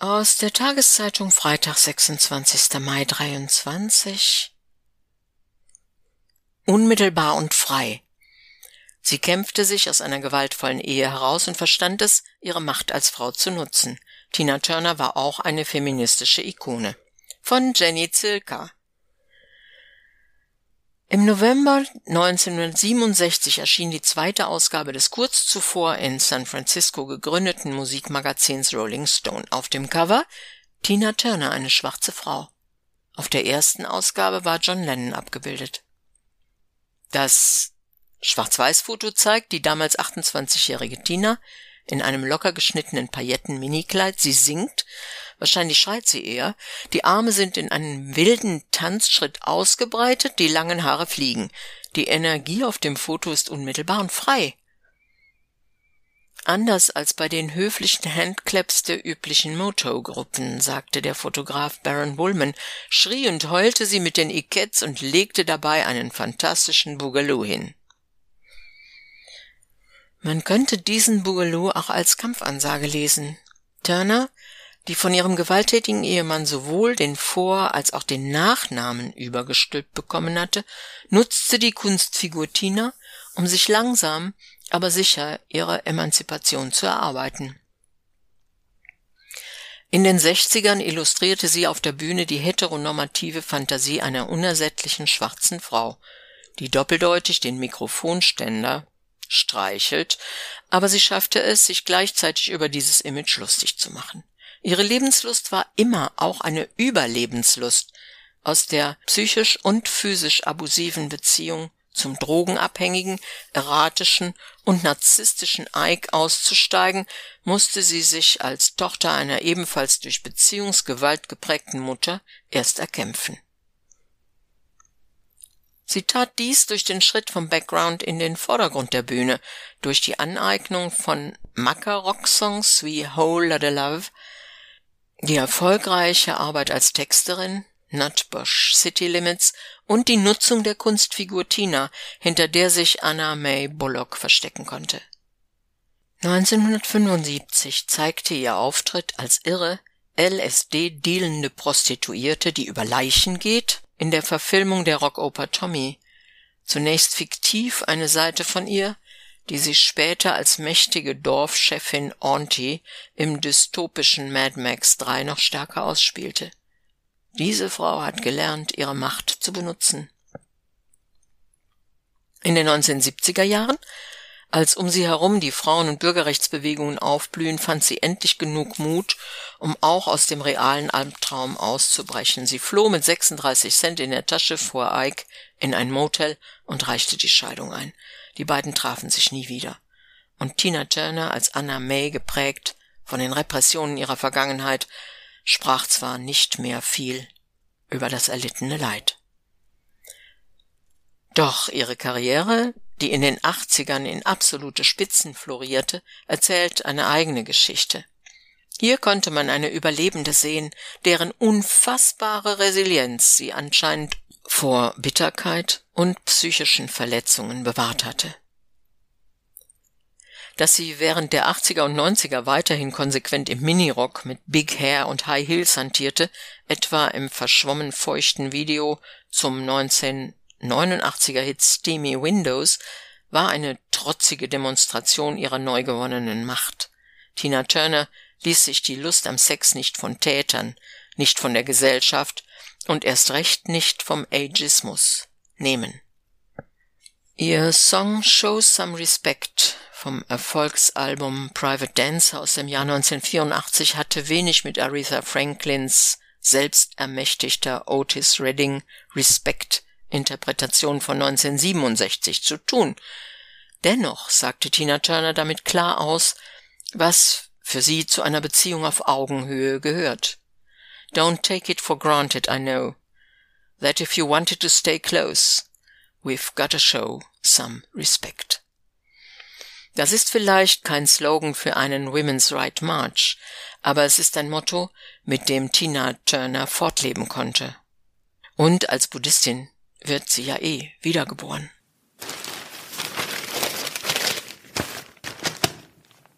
Aus der Tageszeitung Freitag, 26. Mai 23. Unmittelbar und frei. Sie kämpfte sich aus einer gewaltvollen Ehe heraus und verstand es, ihre Macht als Frau zu nutzen. Tina Turner war auch eine feministische Ikone. Von Jenny Zilka. Im November 1967 erschien die zweite Ausgabe des kurz zuvor in San Francisco gegründeten Musikmagazins Rolling Stone. Auf dem Cover Tina Turner, eine schwarze Frau. Auf der ersten Ausgabe war John Lennon abgebildet. Das Schwarz-Weiß-Foto zeigt die damals 28-jährige Tina in einem locker geschnittenen Pailletten-Minikleid. Sie singt wahrscheinlich schreit sie eher, die Arme sind in einem wilden Tanzschritt ausgebreitet, die langen Haare fliegen. Die Energie auf dem Foto ist unmittelbar und frei. Anders als bei den höflichen Handclaps der üblichen Moto-Gruppen, sagte der Fotograf Baron Woolman, schrie und heulte sie mit den Ikets und legte dabei einen fantastischen Boogaloo hin. Man könnte diesen Boogaloo auch als Kampfansage lesen. Turner die von ihrem gewalttätigen Ehemann sowohl den Vor- als auch den Nachnamen übergestülpt bekommen hatte, nutzte die Kunstfigur Tina, um sich langsam, aber sicher ihre Emanzipation zu erarbeiten. In den Sechzigern illustrierte sie auf der Bühne die heteronormative Fantasie einer unersättlichen schwarzen Frau, die doppeldeutig den Mikrofonständer streichelt, aber sie schaffte es, sich gleichzeitig über dieses Image lustig zu machen. Ihre Lebenslust war immer auch eine Überlebenslust, aus der psychisch und physisch abusiven Beziehung zum drogenabhängigen, erratischen und narzisstischen Ike auszusteigen, musste sie sich als Tochter einer ebenfalls durch Beziehungsgewalt geprägten Mutter erst erkämpfen. Sie tat dies durch den Schritt vom Background in den Vordergrund der Bühne, durch die Aneignung von Macker-Rocksongs wie Whole Lotta Love, die erfolgreiche Arbeit als Texterin, Nutbush City Limits und die Nutzung der Kunstfigur Tina, hinter der sich Anna May Bullock verstecken konnte. 1975 zeigte ihr Auftritt als irre, LSD-dealende Prostituierte, die über Leichen geht, in der Verfilmung der Rockoper Tommy. Zunächst fiktiv eine Seite von ihr, die sich später als mächtige Dorfchefin Auntie im dystopischen Mad Max 3 noch stärker ausspielte. Diese Frau hat gelernt, ihre Macht zu benutzen. In den 1970er Jahren, als um sie herum die Frauen- und Bürgerrechtsbewegungen aufblühen, fand sie endlich genug Mut, um auch aus dem realen Albtraum auszubrechen. Sie floh mit 36 Cent in der Tasche vor Ike in ein Motel und reichte die Scheidung ein. Die beiden trafen sich nie wieder. Und Tina Turner als Anna May geprägt von den Repressionen ihrer Vergangenheit sprach zwar nicht mehr viel über das erlittene Leid. Doch ihre Karriere, die in den 80ern in absolute Spitzen florierte, erzählt eine eigene Geschichte. Hier konnte man eine Überlebende sehen, deren unfassbare Resilienz sie anscheinend vor Bitterkeit und psychischen Verletzungen bewahrt hatte. Dass sie während der 80er und 90er weiterhin konsequent im Minirock mit Big Hair und High Heels hantierte, etwa im verschwommen feuchten Video zum 1989er Hit Steamy Windows, war eine trotzige Demonstration ihrer neu gewonnenen Macht. Tina Turner ließ sich die Lust am Sex nicht von Tätern, nicht von der Gesellschaft und erst recht nicht vom Ageismus nehmen. Ihr Song Show Some Respect vom Erfolgsalbum Private Dancer aus dem Jahr 1984 hatte wenig mit Aretha Franklins selbstermächtigter Otis Redding Respect Interpretation von 1967 zu tun. Dennoch sagte Tina Turner damit klar aus, was für sie zu einer Beziehung auf Augenhöhe gehört. Don't take it for granted, I know, that if you wanted to stay close, we've got to show some respect. Das ist vielleicht kein Slogan für einen Women's Right March, aber es ist ein Motto, mit dem Tina Turner fortleben konnte. Und als Buddhistin wird sie ja eh wiedergeboren.